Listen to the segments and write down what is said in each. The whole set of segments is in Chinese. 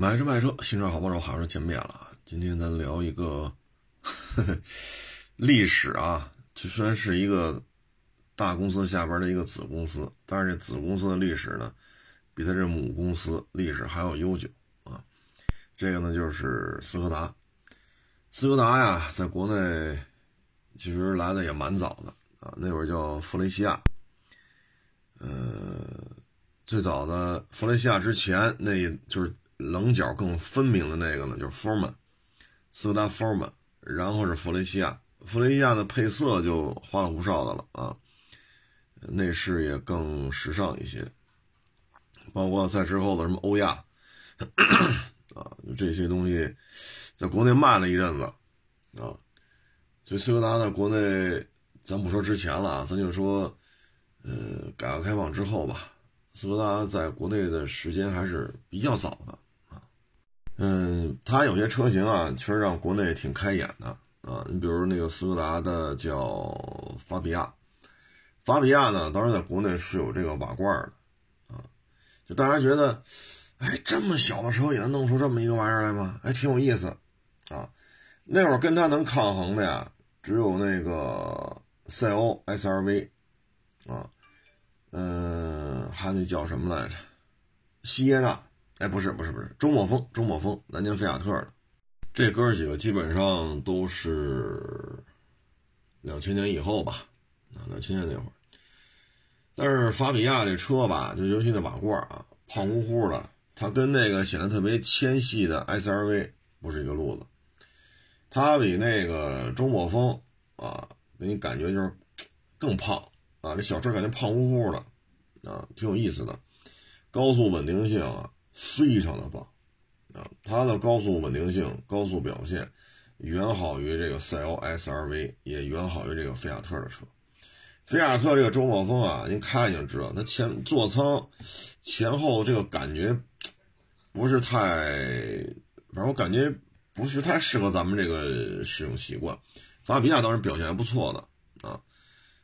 买车卖车，新车好帮手，好车见面了。今天咱聊一个呵呵 历史啊，这虽然是一个大公司下边的一个子公司，但是这子公司的历史呢，比它这母公司历史还要悠久啊。这个呢就是斯柯达，斯柯达呀，在国内其实来的也蛮早的啊，那会儿叫弗雷西亚，呃，最早的弗雷西亚之前那就是。棱角更分明的那个呢，就是 Forman，斯柯达 Forman，然后是弗雷西亚，弗雷西亚的配色就花里胡哨的了啊，内饰也更时尚一些，包括在之后的什么欧亚，啊，这些东西在国内卖了一阵子啊，所以斯柯达在国内，咱不说之前了啊，咱就说，呃，改革开放之后吧，斯柯达在国内的时间还是比较早的。嗯，它有些车型啊，确实让国内挺开眼的啊。你比如那个斯柯达的叫法比亚，法比亚呢，当时在国内是有这个瓦罐的啊。就大家觉得，哎，这么小的车也能弄出这么一个玩意儿来吗？还挺有意思啊。那会儿跟它能抗衡的呀，只有那个赛欧 SRV 啊，嗯，还那叫什么来着？西耶纳。哎，不是不是不是，周末风，周末风，南京菲亚特的，这哥几个基本上都是两千年以后吧，啊，两千年那会儿。但是法比亚这车吧，就尤其那瓦罐啊，胖乎乎的，它跟那个显得特别纤细的 SRV 不是一个路子。它比那个周末风啊，给你感觉就是更胖啊，这小车感觉胖乎乎的啊，挺有意思的，高速稳定性啊。非常的棒，啊，它的高速稳定性、高速表现远好于这个赛欧 SRV，也远好于这个菲亚特的车。菲亚特这个周末风啊，您开就知道，它前座舱前后这个感觉不是太，反正我感觉不是太适合咱们这个使用习惯。法比亚当时表现还不错的啊，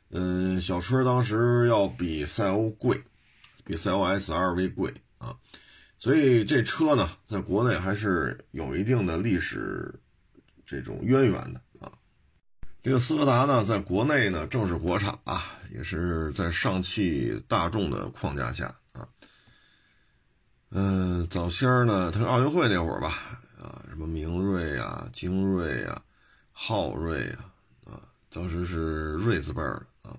嗯，小车当时要比赛欧贵，比赛欧 SRV 贵啊。所以这车呢，在国内还是有一定的历史这种渊源的啊。这个斯柯达呢，在国内呢正是国产啊，也是在上汽大众的框架下啊。嗯，早先呢，它奥运会那会儿吧，啊，什么明锐啊、精锐啊、昊锐啊，啊，当时是锐字辈儿的啊。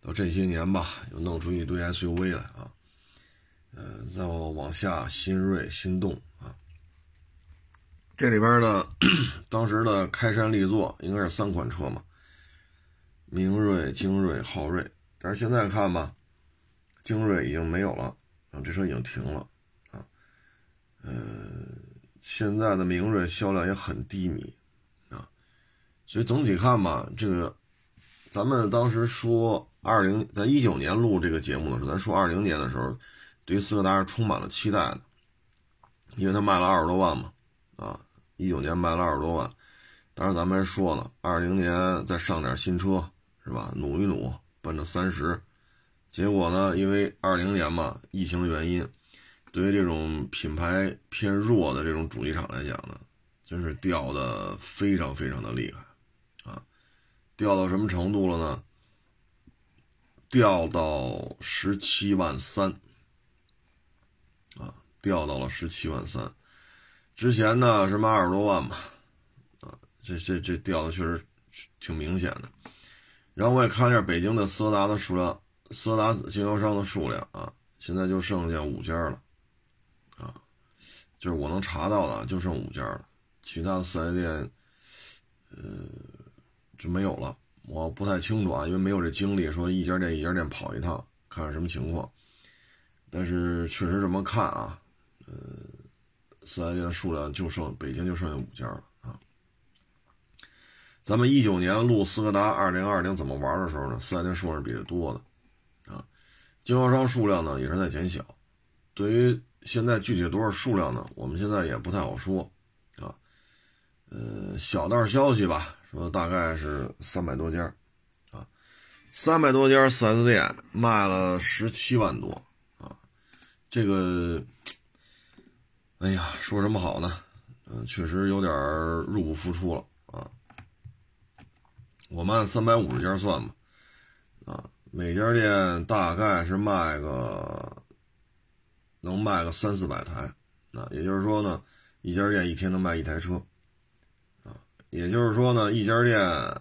到这些年吧，又弄出一堆 SUV 来啊。嗯，再往下，新锐、心动啊，这里边呢，当时的开山立作应该是三款车嘛，明锐、精锐、昊锐。但是现在看吧，精锐已经没有了，啊，这车已经停了啊。嗯，现在的明锐销量也很低迷啊，所以总体看吧，这个咱们当时说二零，在一九年录这个节目的时候，咱说二零年的时候。对于斯柯达是充满了期待的，因为它卖了二十多万嘛，啊，一九年卖了二十多万，当然咱们还说了，二零年再上点新车是吧？努一努，奔着三十，结果呢，因为二零年嘛，疫情的原因，对于这种品牌偏弱的这种主机厂来讲呢，真是掉的非常非常的厉害，啊，掉到什么程度了呢？掉到十七万三。掉到了十七万三，之前呢是卖二十多万吧，啊，这这这掉的确实挺明显的。然后我也看一下北京的斯柯达的数量，斯柯达经销商的数量啊，现在就剩下五家了，啊，就是我能查到的就剩五家了，其他的四 S 店，呃，就没有了。我不太清楚啊，因为没有这精力说一家店一家店跑一趟看看什么情况，但是确实这么看啊。呃，四 S 店数量就剩北京就剩下五家了啊。咱们一九年录斯柯达二零二零怎么玩的时候呢，四 S 店数量是比这多的啊，经销商数量呢也是在减小。对于现在具体多少数量呢，我们现在也不太好说啊。呃，小道消息吧，说大概是三百多家啊，三百多家四 S 店卖了十七万多啊，这个。哎呀，说什么好呢？嗯，确实有点入不敷出了啊。我们按三百五十家算吧，啊，每家店大概是卖个能卖个三四百台，啊，也就是说呢，一家店一天能卖一台车，啊，也就是说呢，一家店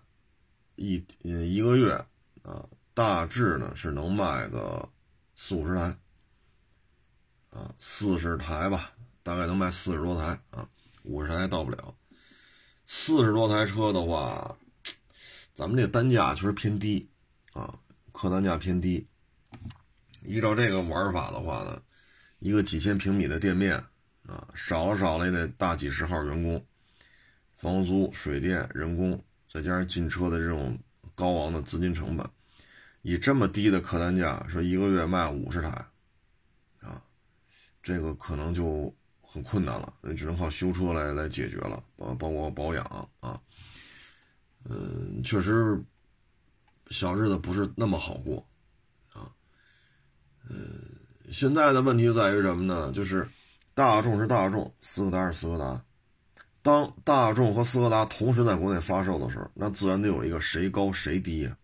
一一个月啊，大致呢是能卖个四五十台，啊，四十台吧，大概能卖四十多台啊。五十台到不了，四十多台车的话，咱们这单价确实偏低啊，客单价偏低。依照这个玩法的话呢，一个几千平米的店面啊，少了少了也得大几十号员工，房租、水电、人工，再加上进车的这种高昂的资金成本，以这么低的客单价，说一个月卖五十台，啊，这个可能就。很困难了，那只能靠修车来来解决了，包包括保养啊，嗯，确实小日子不是那么好过啊，嗯，现在的问题在于什么呢？就是大众是大众，斯柯达是斯柯达，当大众和斯柯达同时在国内发售的时候，那自然得有一个谁高谁低呀。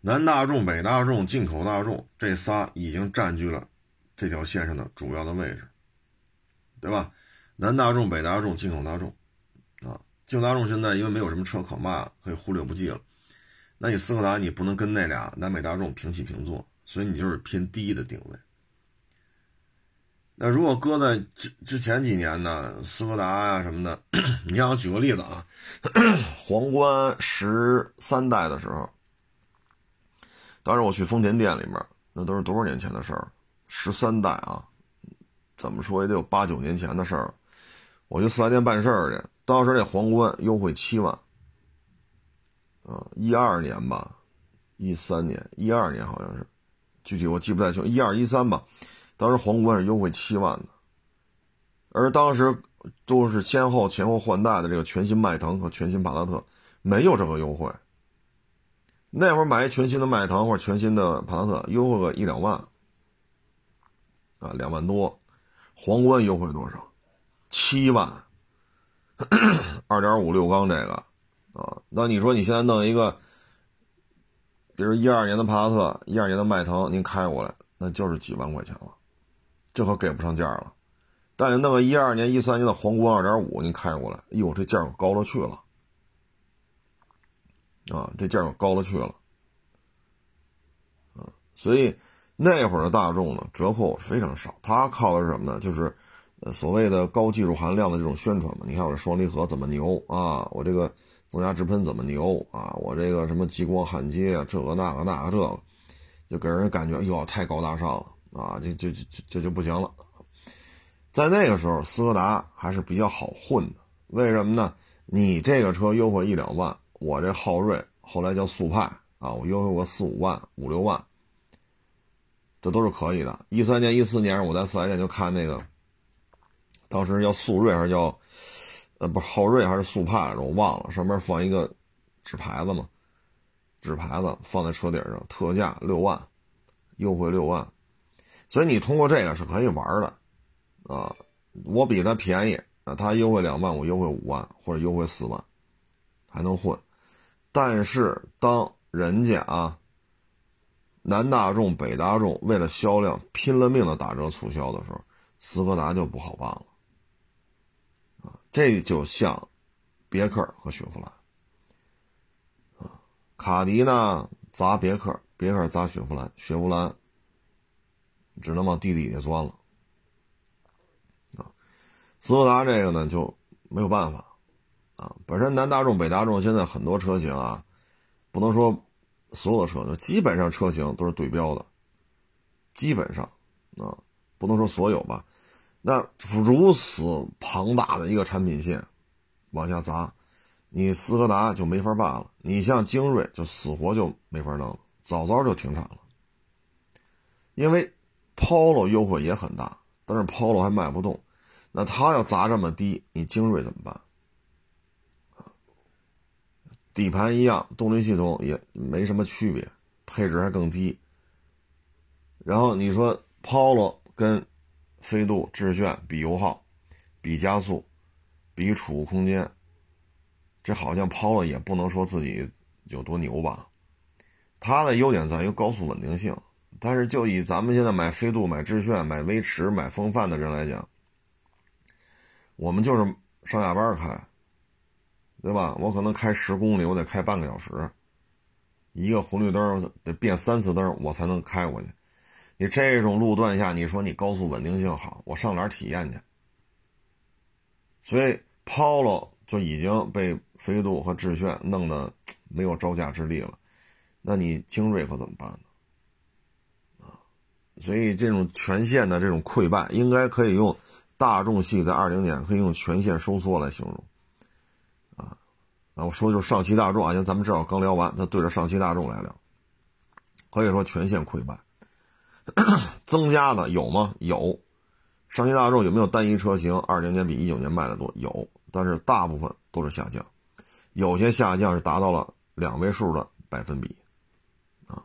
南大众、北大众、进口大众这仨已经占据了。这条线上的主要的位置，对吧？南大众、北大众、进口大众，啊，进口大众现在因为没有什么车可卖，可以忽略不计了。那你斯柯达你不能跟那俩南北大众平起平坐，所以你就是偏低的定位。那如果搁在之之前几年呢，斯柯达呀什么的，你像我举个例子啊，皇冠十三代的时候，当时我去丰田店里面，那都是多少年前的事儿。十三代啊，怎么说也得有八九年前的事儿。我去四 S 店办事儿去，当时那皇冠优惠七万，啊，一二年吧，一三年，一二年好像是，具体我记不太清，一二一三吧。当时皇冠是优惠七万的，而当时都是先后前后换代的这个全新迈腾和全新帕萨特，没有这个优惠。那会儿买一全新的迈腾或者全新的帕萨特，优惠个一两万。啊，两万多，皇冠优惠多少？七万，二点五六缸这个，啊，那你说你现在弄一个，比如一二年的帕萨特，一二年的迈腾，您开过来，那就是几万块钱了，这可给不上价了。但你弄个一二年、一三年的皇冠二点五，您开过来，哎呦，这价可高了去了，啊，这价可高了去了，啊，所以。那会儿的大众呢，折扣非常少，它靠的是什么呢？就是，呃，所谓的高技术含量的这种宣传嘛。你看我这双离合怎么牛啊？我这个增压直喷怎么牛啊？我这个什么激光焊接啊，这个那个那个这个，就给人感觉哟太高大上了啊！这这这这就不行了。在那个时候，斯柯达还是比较好混的。为什么呢？你这个车优惠一两万，我这昊锐后来叫速派啊，我优惠过四五万、五六万。这都是可以的。一三年、一四年，我在四 S 店就看那个，当时叫速锐还是叫，呃，不是，昊锐还是速派，我忘了。上面放一个纸牌子嘛，纸牌子放在车顶上，特价六万，优惠六万。所以你通过这个是可以玩的，啊，我比他便宜，啊，他优惠两万，我优惠五万或者优惠四万，还能混。但是当人家啊。南大众、北大众为了销量拼了命的打折促销的时候，斯柯达就不好办了。啊，这就像别克和雪佛兰。啊，卡迪呢砸别克，别克砸雪佛兰，雪佛兰只能往地底下钻了。啊，斯柯达这个呢就没有办法。啊，本身南大众、北大众现在很多车型啊，不能说。所有的车就，基本上车型都是对标的，基本上啊，不能说所有吧。那如此庞大的一个产品线往下砸，你斯柯达就没法办了。你像精锐就死活就没法弄了，早早就停产了。因为 Polo 优惠也很大，但是 Polo 还卖不动，那他要砸这么低，你精锐怎么办？底盘一样，动力系统也没什么区别，配置还更低。然后你说 Polo 跟飞度、致炫比油耗、比加速、比储物空间，这好像 Polo 也不能说自己有多牛吧？它的优点在于高速稳定性，但是就以咱们现在买飞度、买致炫、买威驰、买风范的人来讲，我们就是上下班开，对吧？我可能开十公里，我得开半个小时，一个红绿灯得变三次灯，我才能开过去。你这种路段下，你说你高速稳定性好，我上哪儿体验去？所以 Polo 就已经被飞度和致炫弄得没有招架之力了。那你精锐可怎么办呢？啊，所以这种全线的这种溃败，应该可以用大众系在二零年可以用全线收缩来形容。啊，我说就是上汽大众啊，像咱们正好刚聊完，他对着上汽大众来聊，可以说全线溃败。增加的有吗？有。上汽大众有没有单一车型二零年比一九年卖的多？有，但是大部分都是下降，有些下降是达到了两位数的百分比啊。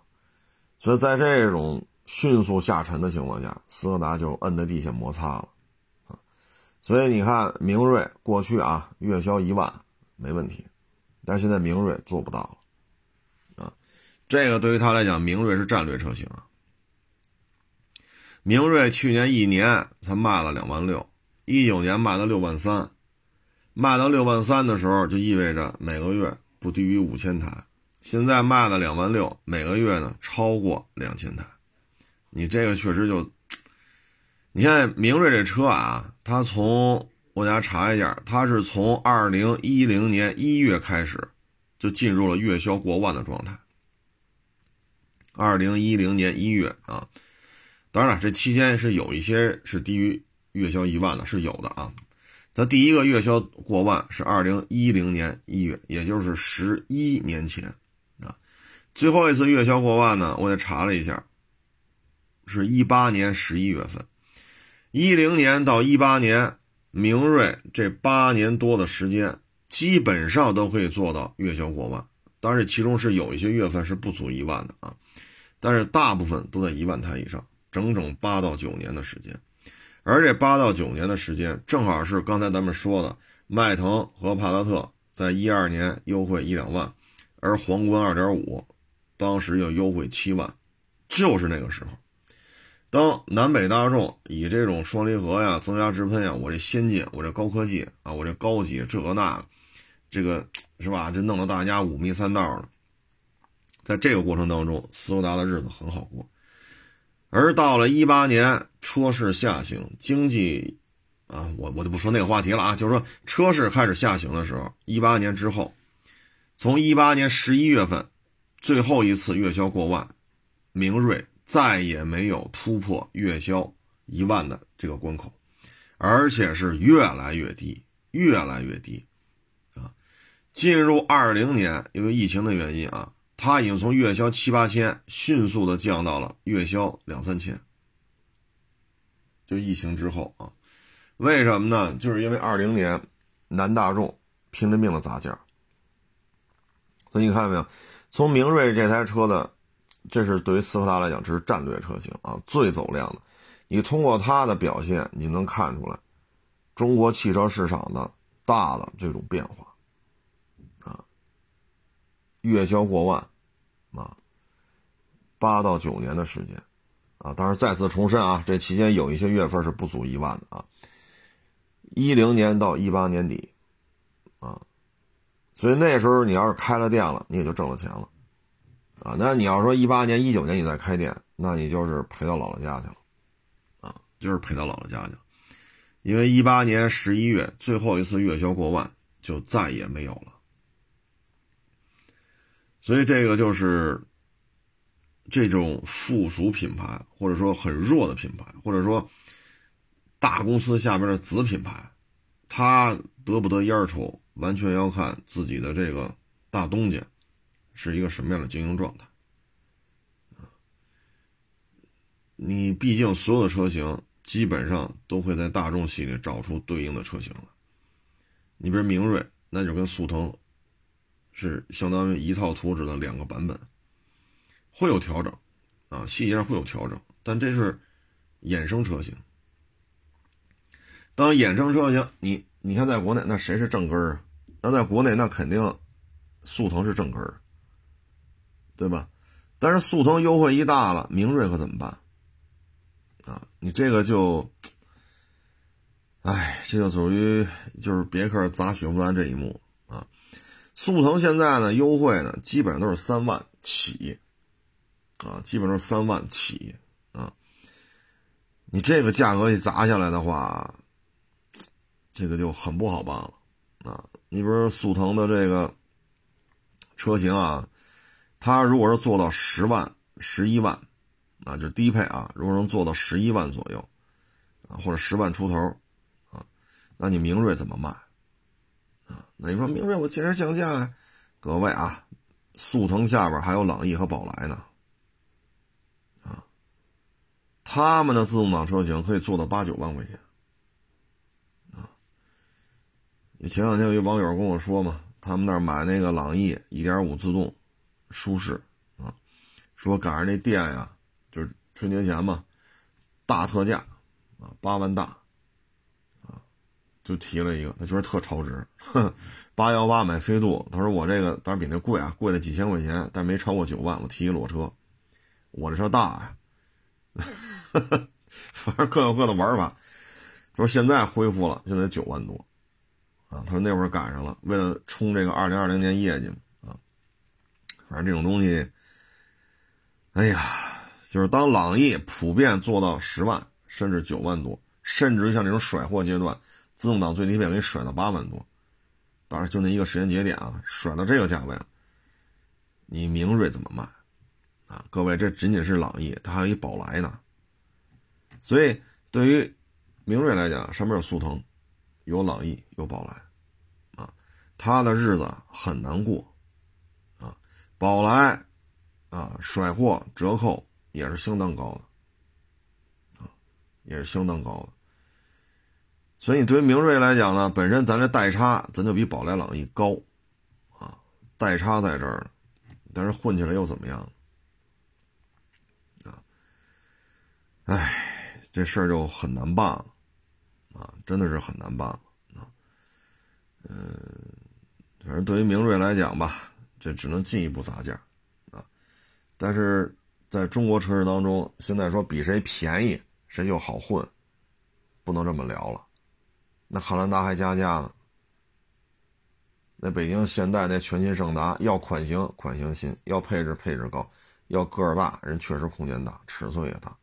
所以在这种迅速下沉的情况下，斯柯达就摁在地下摩擦了，啊，所以你看明锐过去啊月销一万没问题，但是现在明锐做不到了，啊，这个对于他来讲，明锐是战略车型啊。明锐去年一年才卖了两万六，一九年卖到六万三，卖到六万三的时候，就意味着每个月不低于五千台。现在卖了两万六，每个月呢超过两千台，你这个确实就，你现在明锐这车啊，它从我给大家查一下，它是从二零一零年一月开始就进入了月销过万的状态。二零一零年一月啊，当然了，这期间是有一些是低于月销一万的，是有的啊。它第一个月销过万是二零一零年一月，也就是十一年前啊。最后一次月销过万呢？我也查了一下，是一八年十一月份，一零年到一八年，明锐这八年多的时间，基本上都可以做到月销过万。当然，其中是有一些月份是不足一万的啊，但是大部分都在一万台以上，整整八到九年的时间。而这八到九年的时间，正好是刚才咱们说的，迈腾和帕萨特在一二年优惠一两万，而皇冠二点五。当时要优惠七万，就是那个时候。当南北大众以这种双离合呀、增压直喷呀，我这先进，我这高科技啊，我这高级，这个那个，这个是吧？就弄得大家五迷三道的。在这个过程当中，斯柯达的日子很好过。而到了一八年，车市下行，经济啊，我我就不说那个话题了啊，就是说车市开始下行的时候，一八年之后，从一八年十一月份。最后一次月销过万，明锐再也没有突破月销一万的这个关口，而且是越来越低，越来越低，啊，进入二零年，因为疫情的原因啊，它已经从月销七八千迅速的降到了月销两三千，就疫情之后啊，为什么呢？就是因为二零年南大众拼了命的砸价，所以你看到没有？从明锐这台车的，这是对于斯柯达来讲，这是战略车型啊，最走量的。你通过它的表现，你能看出来中国汽车市场的大的这种变化啊。月销过万啊，八到九年的时间啊，当然再次重申啊，这期间有一些月份是不足一万的啊。一零年到一八年底啊。所以那时候你要是开了店了，你也就挣了钱了，啊，那你要说一八年、一九年你再开店，那你就是赔到姥姥家去了，啊，就是赔到姥姥家去了，因为一八年十一月最后一次月销过万，就再也没有了。所以这个就是这种附属品牌，或者说很弱的品牌，或者说大公司下边的子品牌，它得不得烟抽？完全要看自己的这个大东家是一个什么样的经营状态你毕竟所有的车型基本上都会在大众系列找出对应的车型了。你比如明锐，那就跟速腾是相当于一套图纸的两个版本，会有调整啊，细节上会有调整，但这是衍生车型当衍生车型，你你看在国内那谁是正根儿啊？那在国内那肯定速腾是正根儿，对吧？但是速腾优惠一大了，明锐可怎么办？啊，你这个就，哎，这就属于就是别克砸雪佛兰这一幕啊。速腾现在呢优惠呢基本上都是三万起，啊，基本上是三万起啊。你这个价格一砸下来的话，这个就很不好办了啊。你比如速腾的这个车型啊。它如果是做到十万、十一万，啊，就低配啊，如果能做到十一万左右，啊，或者十万出头，啊，那你明锐怎么卖？啊，那你说明锐我坚持降价呀？各位啊，速腾下边还有朗逸和宝来呢，啊，他们的自动挡车型可以做到八九万块钱，啊，前两天有一网友跟我说嘛，他们那买那个朗逸一点五自动。舒适啊，说赶上那店呀，就是春节前嘛，大特价啊，八万大啊，就提了一个，他觉得特超值，八幺八买飞度，他说我这个当然比那贵啊，贵了几千块钱，但没超过九万，我提一裸车，我这车大呀，哈哈反正各有各的玩法。他说现在恢复了，现在九万多啊，他说那会儿赶上了，为了冲这个二零二零年业绩。反正这种东西，哎呀，就是当朗逸普遍做到十万甚至九万多，甚至像这种甩货阶段，自动挡最低配给你甩到八万多，当然就那一个时间节点啊，甩到这个价位了，你明锐怎么卖？啊，各位，这仅仅是朗逸，它还有一宝来呢。所以对于明锐来讲，上面有速腾，有朗逸，有宝来，啊，他的日子很难过。宝来，啊，甩货折扣也是相当高的，啊，也是相当高的。所以，你对于明锐来讲呢，本身咱这代差咱就比宝来、朗逸高，啊，代差在这儿，但是混起来又怎么样？啊，哎，这事儿就很难办了，啊，真的是很难办了，啊，嗯，反正对于明锐来讲吧。这只能进一步砸价，啊！但是在中国车市当中，现在说比谁便宜谁就好混，不能这么聊了。那汉兰达还加价呢，那北京现代那全新胜达要款型款型新，要配置配置高，要个儿大人确实空间大，尺寸也大，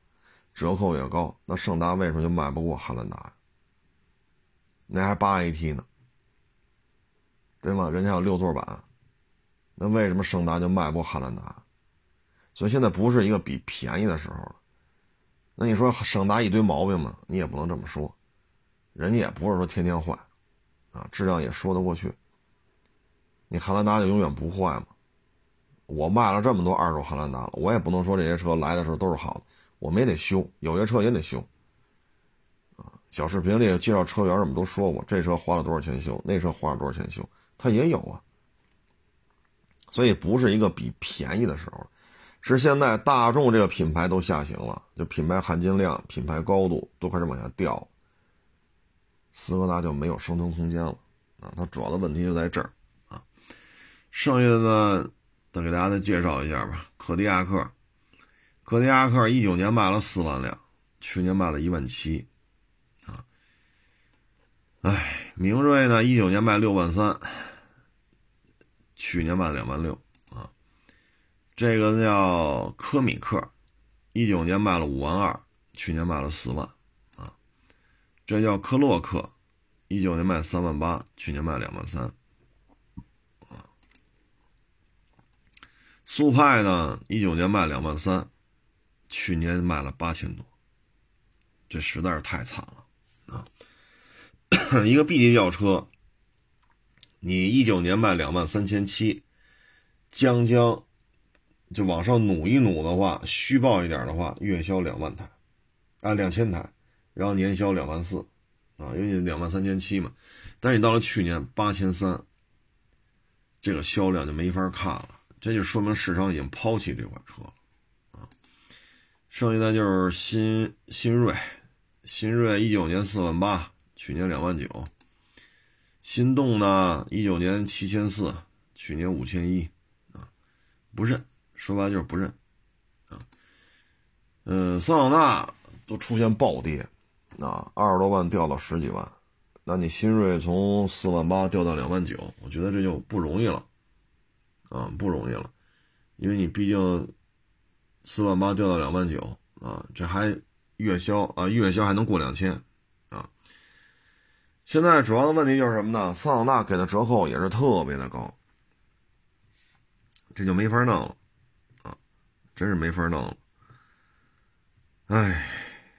折扣也高。那胜达为什么就卖不过汉兰达？那还八 AT 呢，对吗？人家有六座版。那为什么胜达就卖不过汉兰达？所以现在不是一个比便宜的时候了。那你说胜达一堆毛病嘛？你也不能这么说，人家也不是说天天坏，啊，质量也说得过去。你汉兰达就永远不坏吗？我卖了这么多二手汉兰达了，我也不能说这些车来的时候都是好的，我们也得修，有些车也得修。啊，小视频里介绍车源我们都说过，这车花了多少钱修，那车花了多少钱修，它也有啊。所以不是一个比便宜的时候，是现在大众这个品牌都下行了，就品牌含金量、品牌高度都开始往下掉，斯柯达就没有生存空间了啊！它主要的问题就在这儿啊。剩下的呢，再给大家再介绍一下吧。柯迪亚克，柯迪亚克一九年卖了四万辆，去年卖了一万七啊。哎，明锐呢，一九年卖六万三。去年卖两万六啊，这个叫科米克，一九年卖了五万二，去年卖了四万啊。这叫科洛克，一九年卖三万八，去年卖两万三啊。速派呢，一九年卖两万三，去年卖了八千多，这实在是太惨了啊！一个 B 级轿车。你一九年卖两万三千七，将将就往上努一努的话，虚报一点的话，月销两万台，啊两千台，然后年销两万四，啊，因为你两万三千七嘛。但是你到了去年八千三，这个销量就没法看了，这就说明市场已经抛弃这款车了，啊。剩下的就是新新锐，新锐一九年四万八，去年两万九。心动呢，一九年七千四，去年五千一，啊，不认，说白就是不认，啊，嗯，桑塔纳都出现暴跌，啊，二十多万掉到十几万，那你新锐从四万八掉到两万九，我觉得这就不容易了，啊，不容易了，因为你毕竟四万八掉到两万九，啊，这还月销啊，月销还能过两千。现在主要的问题就是什么呢？桑塔纳给的折扣也是特别的高，这就没法弄了，啊，真是没法弄了。哎，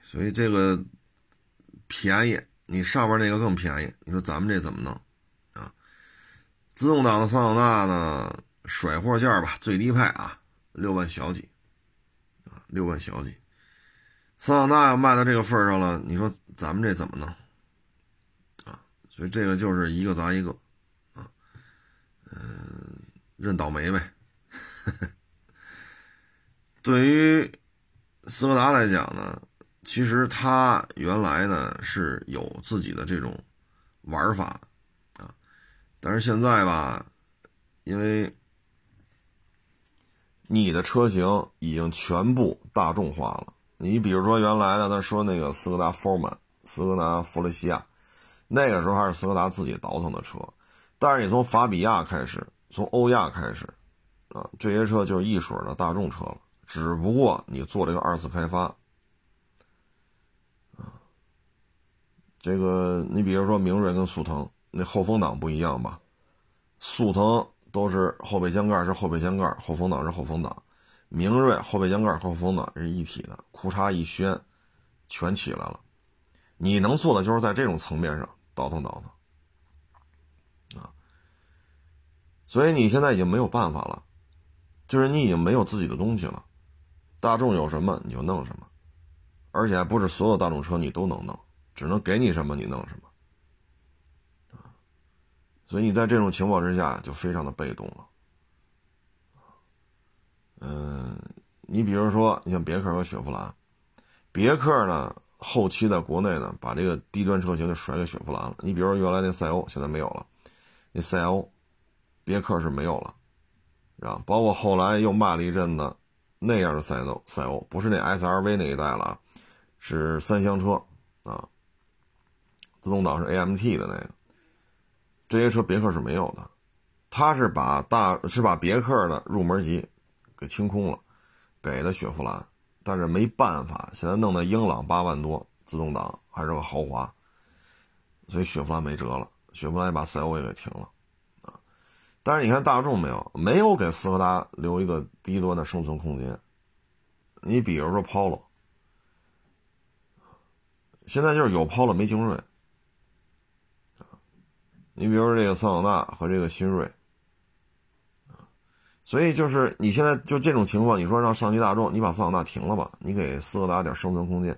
所以这个便宜，你上边那个更便宜，你说咱们这怎么弄啊？自动挡的桑塔纳呢，甩货价吧，最低配啊，六万小几，啊，六万小几。桑塔纳要卖到这个份上了，你说咱们这怎么弄？所以这个就是一个砸一个，啊，嗯，认倒霉呗。对于斯柯达来讲呢，其实它原来呢是有自己的这种玩法啊，但是现在吧，因为你的车型已经全部大众化了。你比如说原来的，他说那个斯柯达 Forman，斯柯达弗雷西亚。那个时候还是斯柯达自己倒腾的车，但是你从法比亚开始，从欧亚开始，啊，这些车就是一水的大众车了。只不过你做这个二次开发，啊，这个你比如说明锐跟速腾，那后风挡不一样吧？速腾都是后备箱盖是后备箱盖，后风挡是后风挡，明锐后备箱盖后风挡是一体的，裤衩一掀，全起来了。你能做的就是在这种层面上。倒腾倒腾，啊，所以你现在已经没有办法了，就是你已经没有自己的东西了。大众有什么你就弄什么，而且还不是所有大众车你都能弄，只能给你什么你弄什么，啊，所以你在这种情况之下就非常的被动了，嗯，你比如说，你像别克和雪佛兰，别克呢？后期在国内呢，把这个低端车型就甩给雪佛兰了。你比如说原来那赛欧，现在没有了，那赛欧，别克是没有了，啊，包括后来又卖了一阵子那样的赛欧，赛欧不是那 SRV 那一代了，是三厢车啊，自动挡是 AMT 的那个，这些车别克是没有的，他是把大是把别克的入门级给清空了，给的雪佛兰。但是没办法，现在弄的英朗八万多，自动挡还是个豪华，所以雪佛兰没辙了。雪佛兰也把赛欧也给停了，啊！但是你看大众没有，没有给斯柯达留一个低端的生存空间。你比如说 Polo，现在就是有 Polo 没精锐，你比如说这个桑塔纳和这个新锐。所以就是你现在就这种情况，你说让上汽大众你把桑塔纳停了吧，你给斯柯达点生存空间，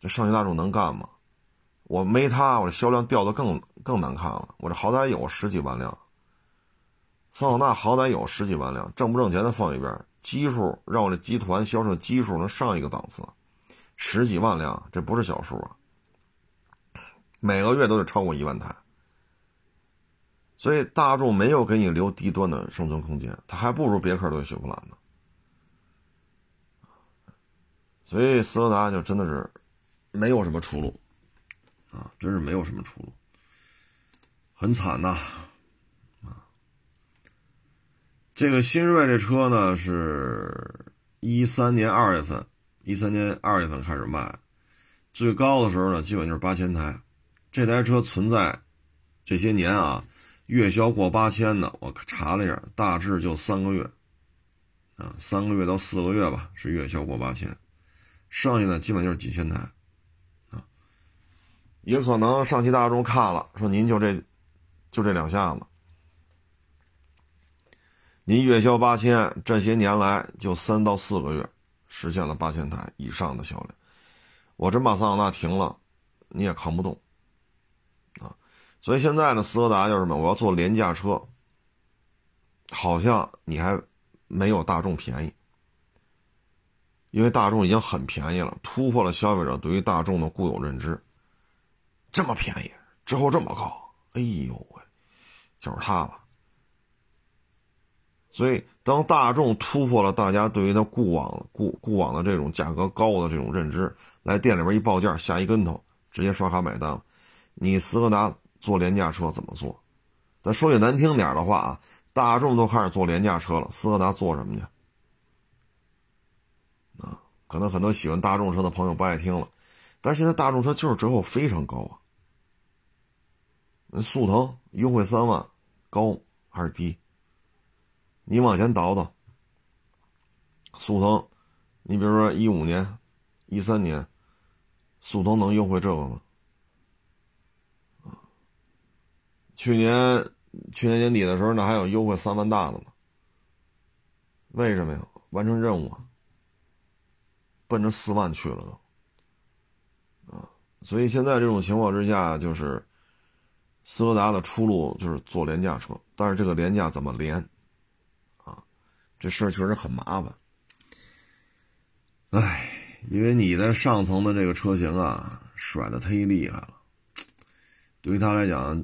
这上汽大众能干吗？我没它，我这销量掉的更更难看了。我这好歹有十几万辆，桑塔纳好歹有十几万辆，挣不挣钱的放一边，基数让我这集团销售基数能上一个档次，十几万辆这不是小数啊，每个月都得超过一万台。所以大众没有给你留低端的生存空间，它还不如别克对雪佛兰呢。所以斯柯达就真的是没有什么出路，啊，真是没有什么出路，很惨呐，啊。这个新锐这车呢，是一三年二月份，一三年二月份开始卖，最高的时候呢，基本就是八千台。这台车存在这些年啊。月销过八千的，我查了一下，大致就三个月，啊，三个月到四个月吧，是月销过八千，剩下的基本就是几千台，啊，也可能上汽大众看了，说您就这，就这两下子，您月销八千，这些年来就三到四个月实现了八千台以上的销量，我真把桑塔纳停了，你也扛不动。所以现在呢，斯柯达就是什么？我要做廉价车，好像你还没有大众便宜，因为大众已经很便宜了，突破了消费者对于大众的固有认知。这么便宜，之后这么高，哎呦喂，就是它了。所以，当大众突破了大家对于它固往固固往的这种价格高的这种认知，来店里边一报价，下一跟头，直接刷卡买单了，你斯柯达做廉价车怎么做？咱说句难听点的话啊，大众都开始做廉价车了，斯柯达做什么去？啊，可能很多喜欢大众车的朋友不爱听了，但是现在大众车就是折扣非常高啊。那速腾优惠三万，高还是低？你往前倒倒，速腾，你比如说一五年、一三年，速腾能优惠这个吗？去年去年年底的时候，那还有优惠三万大的呢。为什么呀？完成任务，奔着四万去了都。啊，所以现在这种情况之下，就是斯柯达的出路就是做廉价车，但是这个廉价怎么廉？啊这事儿确实很麻烦，哎，因为你的上层的这个车型啊，甩的忒厉害了。对于他来讲，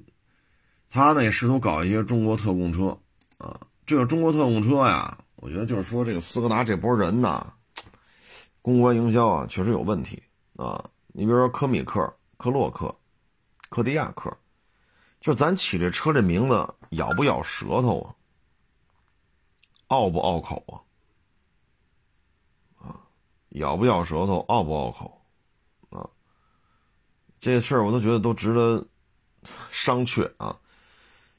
他呢也试图搞一些中国特供车啊。这个中国特供车呀，我觉得就是说这个斯柯达这波人呐，公关营销啊确实有问题啊。你比如说科米克、科洛克、科迪亚克，就咱起这车这名字咬不咬舌头啊？拗不拗口啊？啊，咬不咬舌头，拗不拗口啊？这事儿我都觉得都值得商榷啊！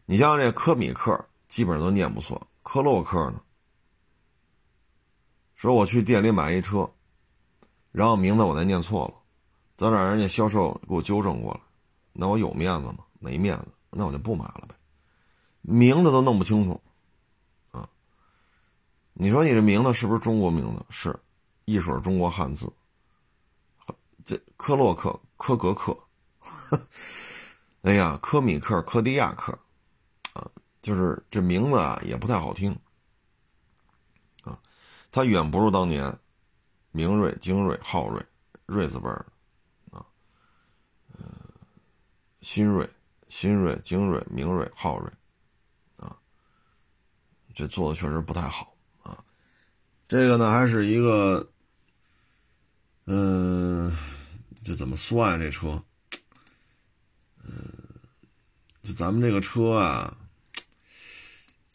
你像这科米克，基本上都念不错。科洛克呢？说我去店里买一车，然后名字我再念错了，再让人家销售给我纠正过来，那我有面子吗？没面子，那我就不买了呗。名字都弄不清楚。啊你说你这名字是不是中国名字？是，一水中国汉字。这科洛克、科格克，哎呀，科米克、科迪亚克，就是这名字啊也不太好听，啊，它远不如当年明锐、精锐、昊锐、锐字辈儿，啊，嗯，新锐、新锐、精锐、明锐、昊锐，啊，这做的确实不太好啊。这个呢，还是一个，嗯，这怎么算啊这车？嗯，就咱们这个车啊，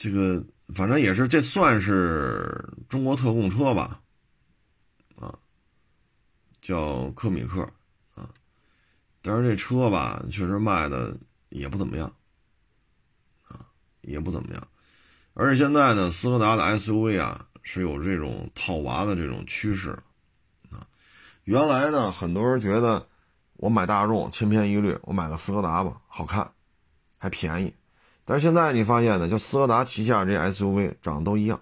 这个反正也是，这算是中国特供车吧？啊，叫科米克啊，但是这车吧，确实卖的也不怎么样，啊，也不怎么样。而且现在呢，斯柯达的 SUV 啊。是有这种套娃的这种趋势，啊，原来呢，很多人觉得我买大众千篇一律，我买个斯柯达吧，好看，还便宜。但是现在你发现呢，就斯柯达旗下这 SUV 长得都一样，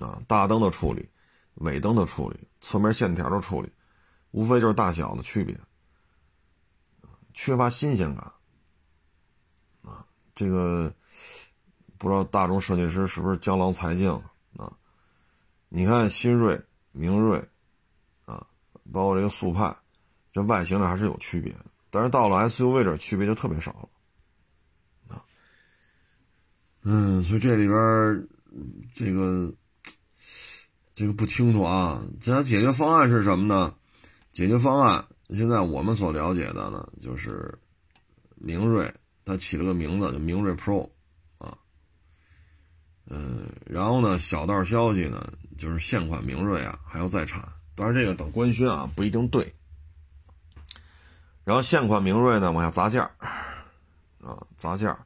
啊，大灯的处理、尾灯的处理、侧面线条的处理，无非就是大小的区别，缺乏新鲜感，啊，这个不知道大众设计师是不是江郎才尽了。啊，你看新锐、明锐，啊，包括这个速派，这外形上还是有区别的。但是到了 SUV 这区别就特别少了，嗯，所以这里边这个这个不清楚啊。这它解决方案是什么呢？解决方案现在我们所了解的呢，就是明锐，它起了个名字叫明锐 Pro 啊。嗯，然后呢，小道消息呢，就是现款明锐啊还要再产，当然这个等官宣啊不一定对。然后现款明锐呢往下砸价，啊砸价，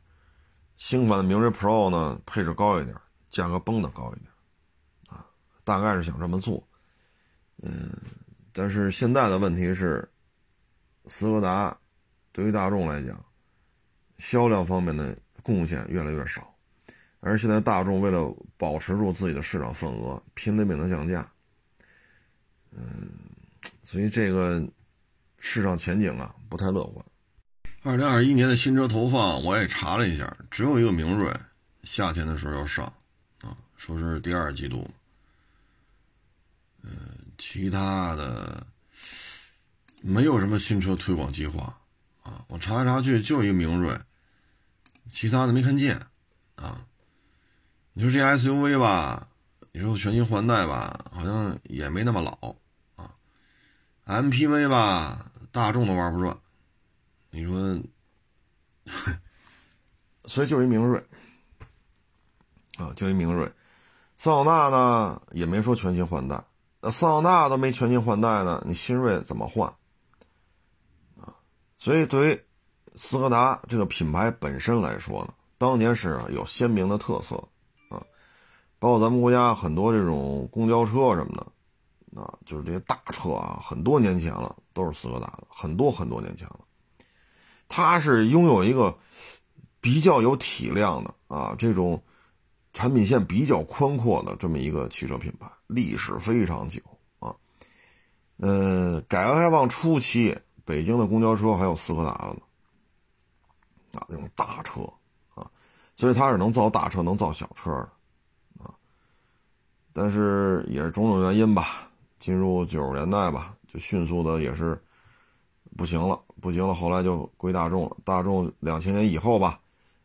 新款的明锐 Pro 呢配置高一点，价格崩的高一点，啊大概是想这么做，嗯，但是现在的问题是，斯柯达对于大众来讲，销量方面的贡献越来越少。而现在大众为了保持住自己的市场份额，拼了命的降价，嗯，所以这个市场前景啊不太乐观。二零二一年的新车投放，我也查了一下，只有一个明锐，夏天的时候要上，啊，说是第二季度，嗯，其他的没有什么新车推广计划，啊我查来查去就一个明锐，其他的没看见啊。你说这 SUV 吧，你说全新换代吧，好像也没那么老啊。MPV 吧，大众都玩不转。你说，所以就是一明锐啊，就一明锐。桑塔纳呢也没说全新换代，那桑塔纳都没全新换代呢，你新锐怎么换？啊，所以对于斯柯达这个品牌本身来说呢，当年是有鲜明的特色啊，包括咱们国家很多这种公交车什么的，啊，就是这些大车啊，很多年前了都是斯柯达的，很多很多年前了，它是拥有一个比较有体量的啊这种。产品线比较宽阔的这么一个汽车品牌，历史非常久啊。呃，改革开放初期，北京的公交车还有斯柯达的呢，啊，那种大车啊，所以它是能造大车，能造小车的啊。但是也是种种原因吧，进入九十年代吧，就迅速的也是不行了，不行了，后来就归大众了。大众两千年以后吧。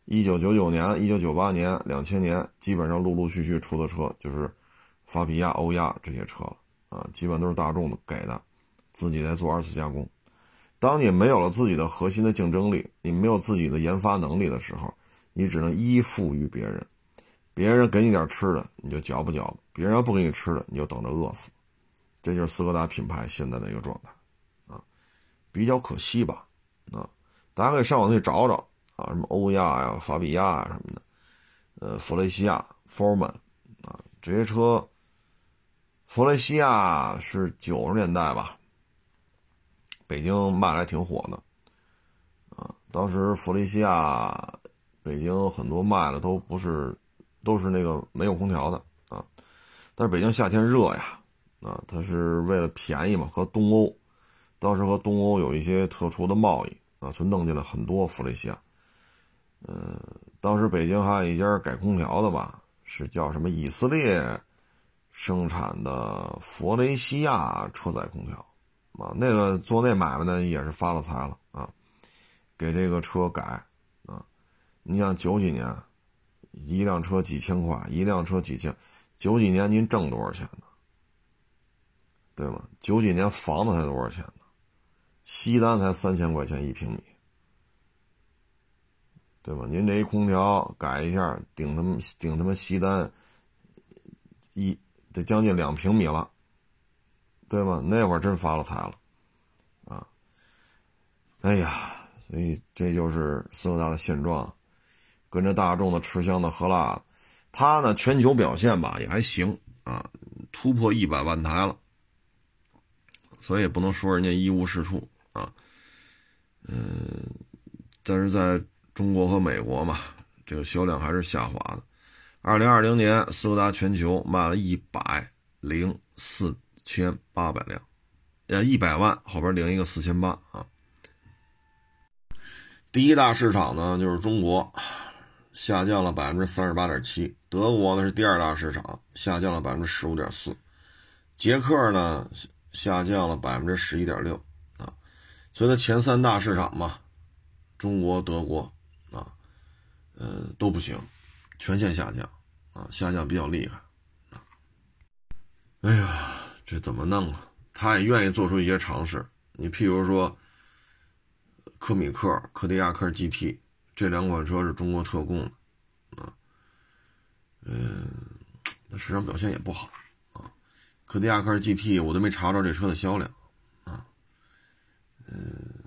一九九九年、一九九八年、两千年，基本上陆陆续续出的车就是法比亚、欧亚这些车了啊，基本都是大众的给的，自己在做二次加工。当你没有了自己的核心的竞争力，你没有自己的研发能力的时候，你只能依附于别人。别人给你点吃的，你就嚼不嚼；别人要不给你吃的，你就等着饿死。这就是斯柯达品牌现在的一个状态，比较可惜吧？啊，大家可以上网去找找。啊，什么欧亚呀、法比亚啊什么的，呃，弗雷西亚、Forman 啊，这些车，弗雷西亚是九十年代吧，北京卖来挺火的，啊，当时弗雷西亚北京很多卖的都不是，都是那个没有空调的啊，但是北京夏天热呀，啊，它是为了便宜嘛，和东欧，当时和东欧有一些特殊的贸易啊，就弄进了很多弗雷西亚。嗯，当时北京还有一家改空调的吧，是叫什么以色列生产的佛雷西亚车载空调，啊，那个做那买卖的也是发了财了啊，给这个车改啊，你想九几年，一辆车几千块，一辆车几千，九几年您挣多少钱呢？对吗？九几年房子才多少钱？西单才三千块钱一平米。对吧？您这一空调改一下，顶他妈顶他妈西单一得将近两平米了，对吧？那会儿真发了财了，啊！哎呀，所以这就是斯柯达的现状，跟着大众的吃香的喝辣的，它呢全球表现吧也还行啊，突破一百万台了，所以不能说人家一无是处嗯，但是在。中国和美国嘛，这个销量还是下滑的。二零二零年，斯柯达全球卖了一百零四千八百辆，呃，一百万后边零一个四千八啊。第一大市场呢就是中国，下降了百分之三十八点七。德国呢是第二大市场，下降了百分之十五点四。捷克呢下降了百分之十一点六。所以它前三大市场嘛，中国、德国啊。呃，都不行，全线下降啊，下降比较厉害啊。哎呀，这怎么弄啊？他也愿意做出一些尝试。你譬如说，科米克、柯迪亚克 GT 这两款车是中国特供的啊，嗯，那市场表现也不好啊。柯迪亚克 GT 我都没查着这车的销量，嗯。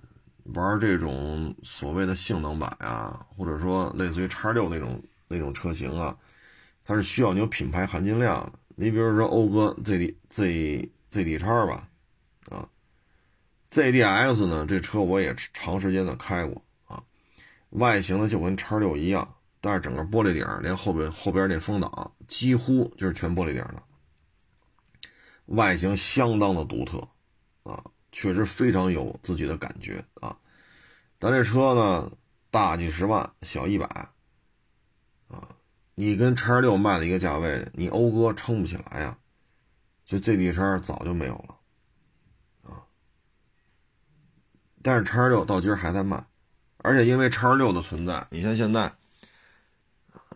玩这种所谓的性能版啊，或者说类似于叉六那种那种车型啊，它是需要你有品牌含金量的。你比如说讴歌 ZD Z ZD 叉吧，啊，ZDX 呢，这车我也长时间的开过啊，外形呢就跟叉六一样，但是整个玻璃顶连后边后边那风挡几乎就是全玻璃顶的，外形相当的独特啊。确实非常有自己的感觉啊！咱这车呢，大几十万，小一百，啊，你跟叉六卖的一个价位，你讴歌撑不起来呀，就 ZD 叉早就没有了，啊，但是叉六到今儿还在卖，而且因为叉六的存在，你像现在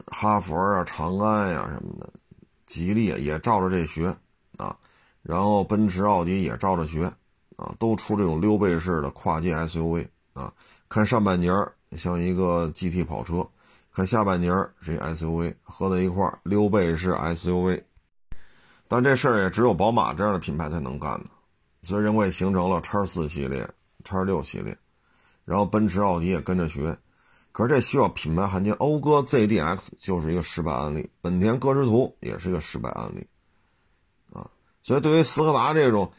哈佛啊、长安呀什么的，吉利也照着这学啊，然后奔驰、奥迪也照着学啊，都出这种溜背式的跨界 SUV 啊。看上半截像一个 GT 跑车，看下半截是一 SUV，合在一块溜背式 SUV。但这事儿也只有宝马这样的品牌才能干的，所以人为形成了叉四系列、叉六系列，然后奔驰、奥迪也跟着学。可是这需要品牌含金，讴歌 ZDX 就是一个失败案例，本田歌诗图也是一个失败案例，啊，所以对于斯柯达这种，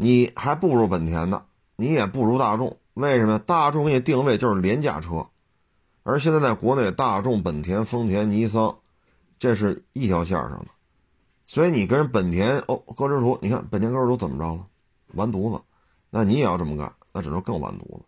你还不如本田呢，你也不如大众，为什么？大众给你定位就是廉价车，而现在在国内，大众、本田、丰田、尼桑，这是一条线上的。所以你跟本田哦，歌之图，你看本田歌之图怎么着了？完犊子，那你也要这么干，那只能更完犊子，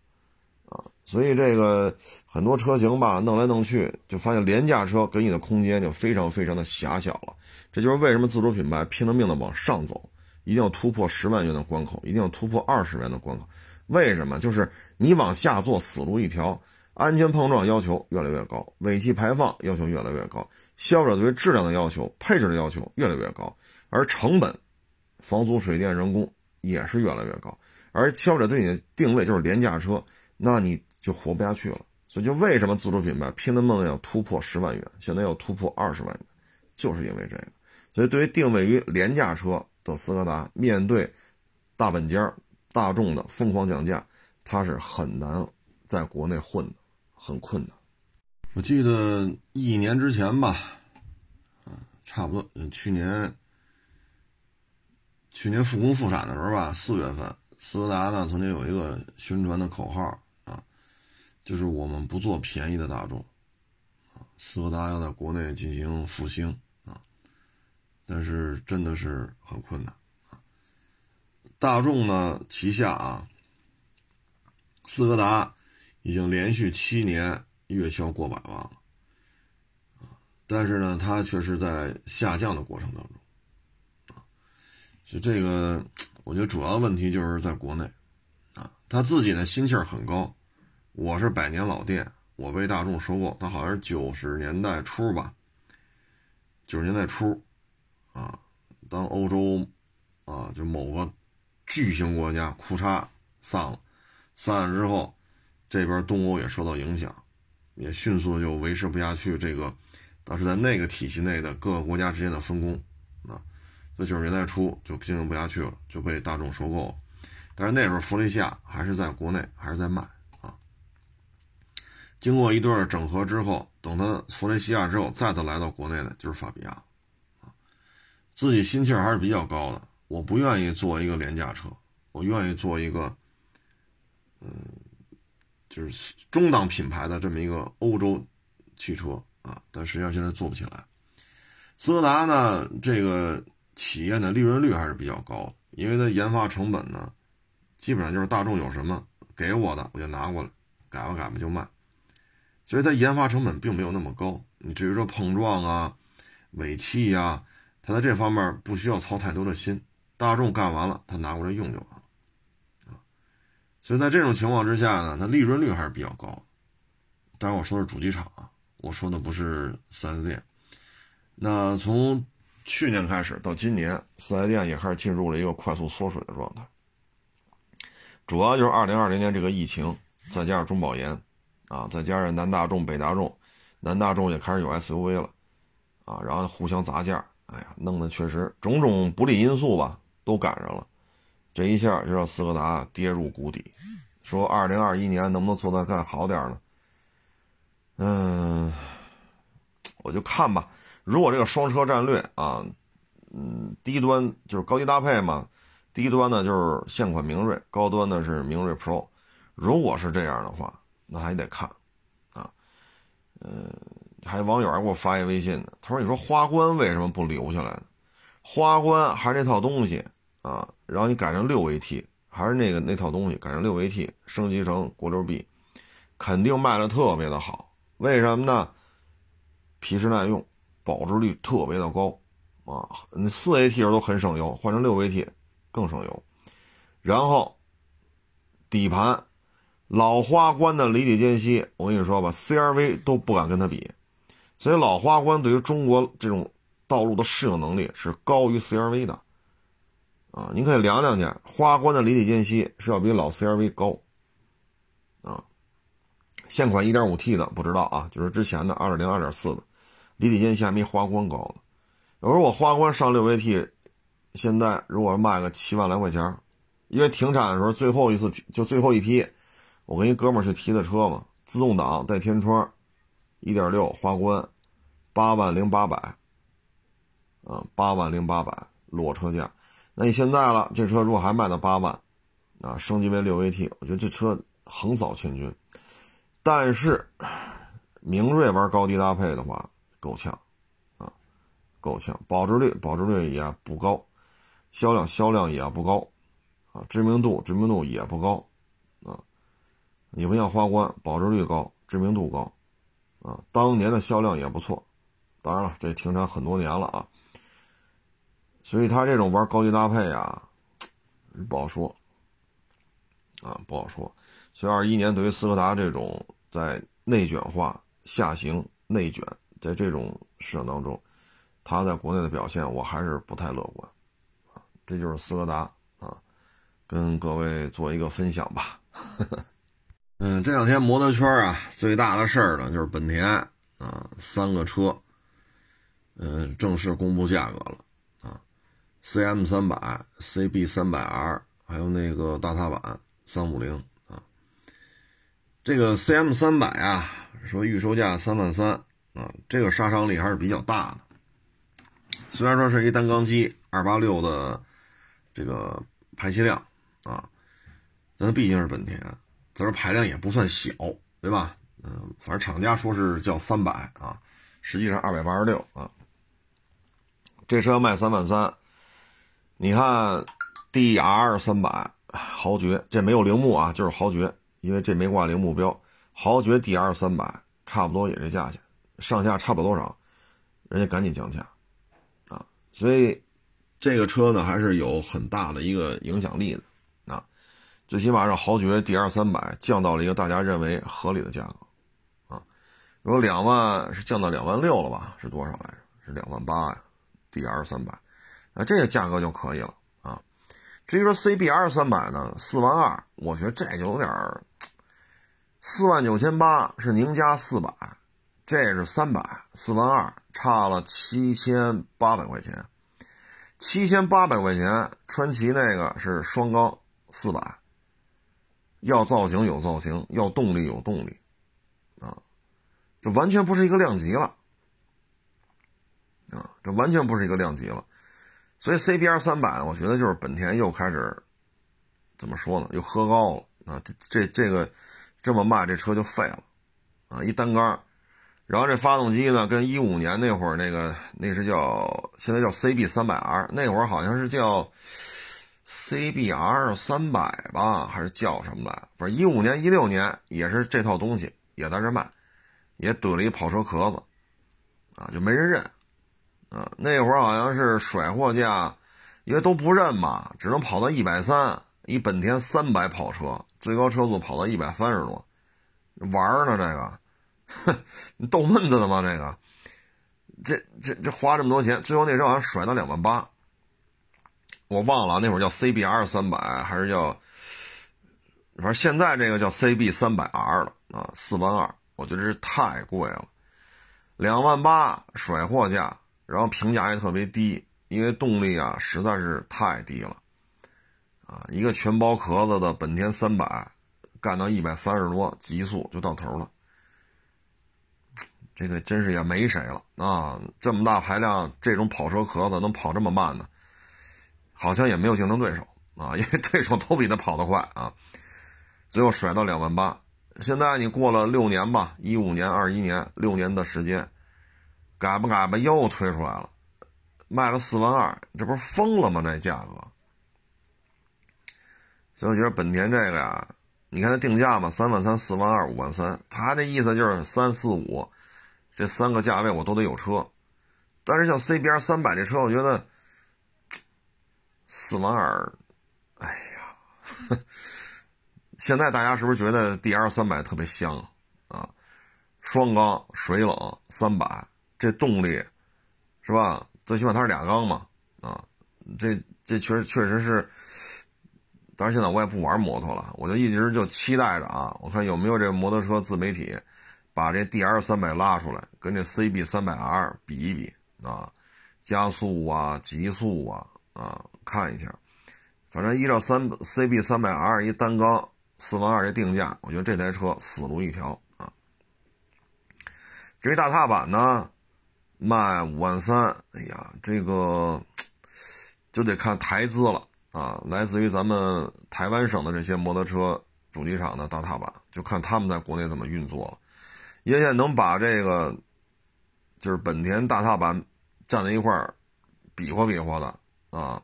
啊！所以这个很多车型吧，弄来弄去，就发现廉价车给你的空间就非常非常的狭小了。这就是为什么自主品牌拼了命的往上走，一定要突破十万元的关口，一定要突破二十元的关口。为什么？就是你往下做死路一条，安全碰撞要求越来越高，尾气排放要求越来越高。消费者对质量的要求、配置的要求越来越高，而成本、房租、水电、人工也是越来越高。而消费者对你的定位就是廉价车，那你就活不下去了。所以，就为什么自主品牌拼了命要突破十万元，现在要突破二十万元，就是因为这个。所以，对于定位于廉价车的斯柯达，面对大本家、大众的疯狂降价，它是很难在国内混的，很困难。我记得一年之前吧，啊，差不多，去年，去年复工复产的时候吧，四月份，斯柯达呢曾经有一个宣传的口号啊，就是我们不做便宜的大众，斯柯达要在国内进行复兴，但是真的是很困难。大众呢旗下啊，斯柯达已经连续七年。月销过百万了，但是呢，它却是在下降的过程当中，啊，就这个，我觉得主要问题就是在国内，啊，他自己的心气儿很高，我是百年老店，我被大众收购，他好像是九十年代初吧，九十年代初，啊，当欧洲，啊，就某个巨型国家库嚓散了，散了之后，这边东欧也受到影响。也迅速就维持不下去，这个当时在那个体系内的各个国家之间的分工，啊，在九十年代初就经营不下去了，就被大众收购了。但是那时候弗雷西亚还是在国内还是在卖啊。经过一段整合之后，等他弗雷西亚之后，再次来到国内的就是法比亚，自己心气儿还是比较高的。我不愿意做一个廉价车，我愿意做一个，嗯。就是中档品牌的这么一个欧洲汽车啊，但实际上现在做不起来。斯柯达呢，这个企业的利润率还是比较高，因为它研发成本呢，基本上就是大众有什么给我的，我就拿过来改吧改吧就卖，所以它研发成本并没有那么高。你至于说碰撞啊、尾气呀，他在这方面不需要操太多的心，大众干完了，他拿过来用就完了。所以在这种情况之下呢，它利润率还是比较高。当然我说的是主机厂啊，我说的不是 4S 店。那从去年开始到今年，4S 店也开始进入了一个快速缩水的状态。主要就是2020年这个疫情，再加上中保研，啊，再加上南大众、北大众，南大众也开始有 SUV 了，啊，然后互相砸价，哎呀，弄得确实种种不利因素吧，都赶上了。这一下就让斯柯达跌入谷底，说二零二一年能不能做得更好点呢？嗯，我就看吧。如果这个双车战略啊，嗯，低端就是高低搭配嘛，低端呢就是现款明锐，高端呢是明锐 Pro。如果是这样的话，那还得看啊。嗯，还有网友还给我发一微信呢，他说：“你说花冠为什么不留下来呢？花冠还是那套东西。”啊，然后你改成六 AT，还是那个那套东西，改成六 AT，升级成国六 B，肯定卖的特别的好。为什么呢？皮实耐用，保值率特别的高啊。你四 AT 都很省油，换成六 AT 更省油。然后底盘老花冠的离地间隙，我跟你说吧，CRV 都不敢跟它比，所以老花冠对于中国这种道路的适应能力是高于 CRV 的，啊，您可以量量去，花冠的离地间隙是要比老 CRV 高，啊，现款 1.5T 的不知道啊，就是之前的2.0、2.4的离地间隙还没花冠高呢。有时候我花冠上 6AT，现在如果卖个七万来块钱，因为停产的时候最后一次就最后一批。我跟一哥们去提的车嘛，自动挡带天窗，一点六花冠，八万零八百，啊，八万零八百裸车价。那你现在了，这车如果还卖到八万，啊，升级为六 AT，我觉得这车横扫千军。但是，明锐玩高低搭配的话够呛，啊，够呛，保值率保值率也不高，销量销量也不高，啊，知名度知名度也不高。啊你不像花冠，保值率高，知名度高，啊，当年的销量也不错。当然了，这停产很多年了啊，所以他这种玩高级搭配啊，不好说，啊，不好说。所以二一年对于斯柯达这种在内卷化下行、内卷，在这种市场当中，它在国内的表现，我还是不太乐观，啊，这就是斯柯达啊，跟各位做一个分享吧。嗯，这两天摩托圈啊，最大的事儿呢就是本田啊，三个车，嗯，正式公布价格了啊，CM 三百、CB 三百 R，还有那个大踏板三五零啊。这个 CM 三百啊，说预售价三万三啊，这个杀伤力还是比较大的。虽然说是一单缸机二八六的这个排气量啊，但它毕竟是本田。它说排量也不算小，对吧？嗯，反正厂家说是叫三百啊，实际上二百八十六啊。这车卖三万三，你看 D R 三百豪爵，这没有铃木啊，就是豪爵，因为这没挂铃木标。豪爵 D R 三百差不多也这价钱，上下差不多少，人家赶紧降价啊，所以这个车呢还是有很大的一个影响力的啊。最起码让豪爵 D R 三百降到了一个大家认为合理的价格，啊，如果两万是降到两万六了吧？是多少来着？是两万八呀，D R 三百，那这个价格就可以了啊。至于说 C B R 三百呢，四万二，我觉得这就有点儿，四万九千八是宁加四百，这是三百，四万二差了七千八百块钱，七千八百块钱，川崎那个是双缸四百。要造型有造型，要动力有动力，啊，这完全不是一个量级了，啊，这完全不是一个量级了，所以 CBR 三百，我觉得就是本田又开始怎么说呢？又喝高了啊！这这这个这么卖，这车就废了啊！一单缸，然后这发动机呢，跟一五年那会儿那个那是叫现在叫 CB 三百 R，那会儿好像是叫。CBR 三百吧，还是叫什么来？反正一五年、一六年也是这套东西，也在这卖，也怼了一跑车壳子，啊，就没人认，啊，那会儿好像是甩货价，因为都不认嘛，只能跑到一百三，一本田三百跑车，最高车速跑到一百三十多，玩呢这个，哼，你逗闷子的吗？这个，这这这花这么多钱，最后那车好像甩到两万八。我忘了那会儿叫 CBR 三百还是叫，反正现在这个叫 CB 三百 R 了啊，四万二，我觉得是太贵了，两万八甩货价，然后评价也特别低，因为动力啊实在是太低了，啊，一个全包壳子的本田三百，干到一百三十多极速就到头了，这个真是也没谁了啊，这么大排量这种跑车壳子能跑这么慢呢？好像也没有竞争对手啊，因为对手都比他跑得快啊，最后甩到两万八。现在你过了六年吧，一五年、二一年六年的时间，改吧改吧又推出来了，卖了四万二，这不是疯了吗？这价格。所以我觉得本田这个呀，你看它定价嘛，三万三、四万二、五万三，他这意思就是三四五这三个价位我都得有车。但是像 CBR 三百这车，我觉得。四万二，哎呀，现在大家是不是觉得 D L 三百特别香啊？双缸水冷三百，这动力是吧？最起码它是俩缸嘛啊，这这确实确实是。但是现在我也不玩摩托了，我就一直就期待着啊，我看有没有这摩托车自媒体把这 D R 三百拉出来，跟这 C B 三百 R 比一比啊，加速啊，极速啊啊，看一下。反正依照三 C B 三百 R 一单缸四万二这定价，我觉得这台车死路一条啊。至于大踏板呢，卖五万三，哎呀，这个就得看台资了。啊，来自于咱们台湾省的这些摩托车主机厂的大踏板，就看他们在国内怎么运作了。因为能把这个就是本田大踏板站在一块儿比划比划的啊，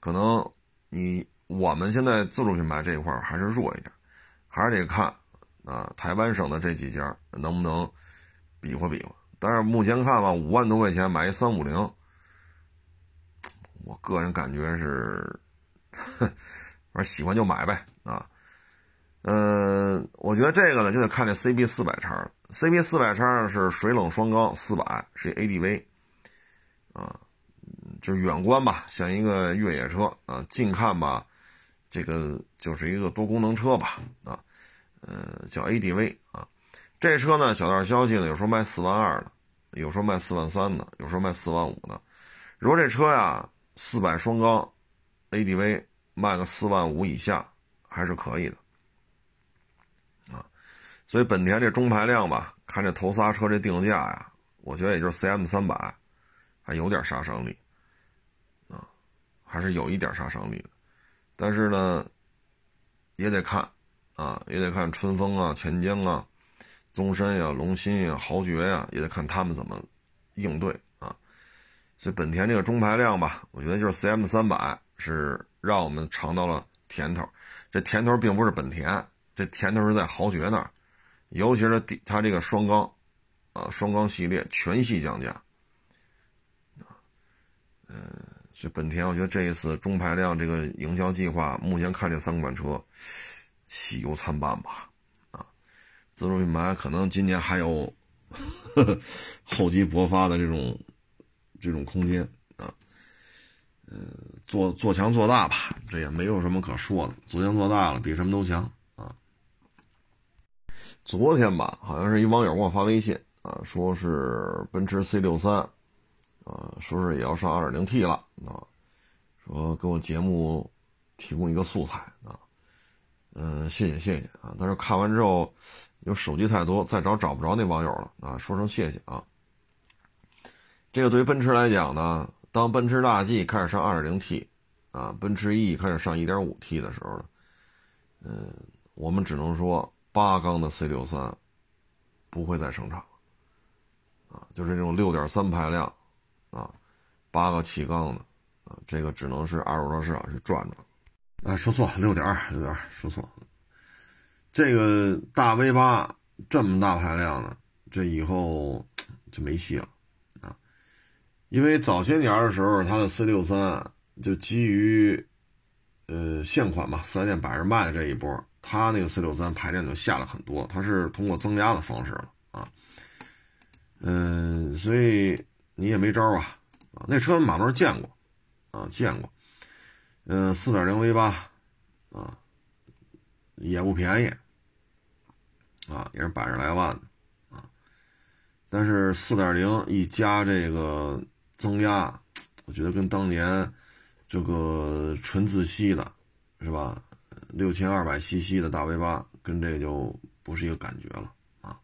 可能你我们现在自主品牌这一块还是弱一点，还是得看啊台湾省的这几家能不能比划比划。但是目前看吧，五万多块钱买一三五零，我个人感觉是。哼，反正喜欢就买呗啊，嗯，我觉得这个呢就得看这 CB 四百叉了。CB 四百叉是水冷双缸四百，是 ADV 啊，就是远观吧，像一个越野车啊；近看吧，这个就是一个多功能车吧啊，呃，叫 ADV 啊。这车呢，小道消息呢，有时候卖四万二的，有时候卖四万三的，有时候卖四万五的。如果这车呀，四百双缸 ADV。卖个四万五以下还是可以的，啊，所以本田这中排量吧，看这头仨车这定价呀，我觉得也就是 CM 三百，还有点杀伤力，啊，还是有一点杀伤力的，但是呢，也得看，啊，也得看春风啊、钱江啊、宗申呀、龙鑫呀、豪爵呀，也得看他们怎么应对啊。所以本田这个中排量吧，我觉得就是 CM 三百是。让我们尝到了甜头，这甜头并不是本田，这甜头是在豪爵那儿，尤其是底它这个双缸，啊，双缸系列全系降价，啊，嗯，所以本田我觉得这一次中排量这个营销计划，目前看这三款车，喜忧参半吧，自主品牌可能今年还有 厚积薄发的这种这种空间啊。呃，做做强做大吧，这也没有什么可说的。做强做大了，比什么都强啊！昨天吧，好像是一网友给我发微信啊，说是奔驰 C 六三啊，说是也要上 2.0T 了啊，说给我节目提供一个素材啊，嗯，谢谢谢谢啊！但是看完之后，有手机太多，再找找不着那网友了啊，说声谢谢啊。这个对于奔驰来讲呢。当奔驰大 G 开始上 2.0T，啊，奔驰 E 开始上 1.5T 的时候呢，嗯，我们只能说八缸的 C63 不会再生产了，啊，就是这种6.3排量，啊，八个气缸的，啊，这个只能是二手车市场去转转。啊，说错了，6.2，6.2，说错。这个大 V8 这么大排量的，这以后就没戏了啊。因为早些年的时候，它的 C 六三就基于，呃，现款嘛，四 S 店摆着卖的这一波，它那个 C 六三排量就下了很多，它是通过增压的方式了啊，嗯，所以你也没招啊，啊，那车马路上见过，啊，见过，嗯，四点零 V 八，也不便宜，啊，也是百十来万的，啊，但是四点零一加这个。增压，我觉得跟当年这个纯自吸的，是吧？六千二百 CC 的大 V 八，跟这就不是一个感觉了啊。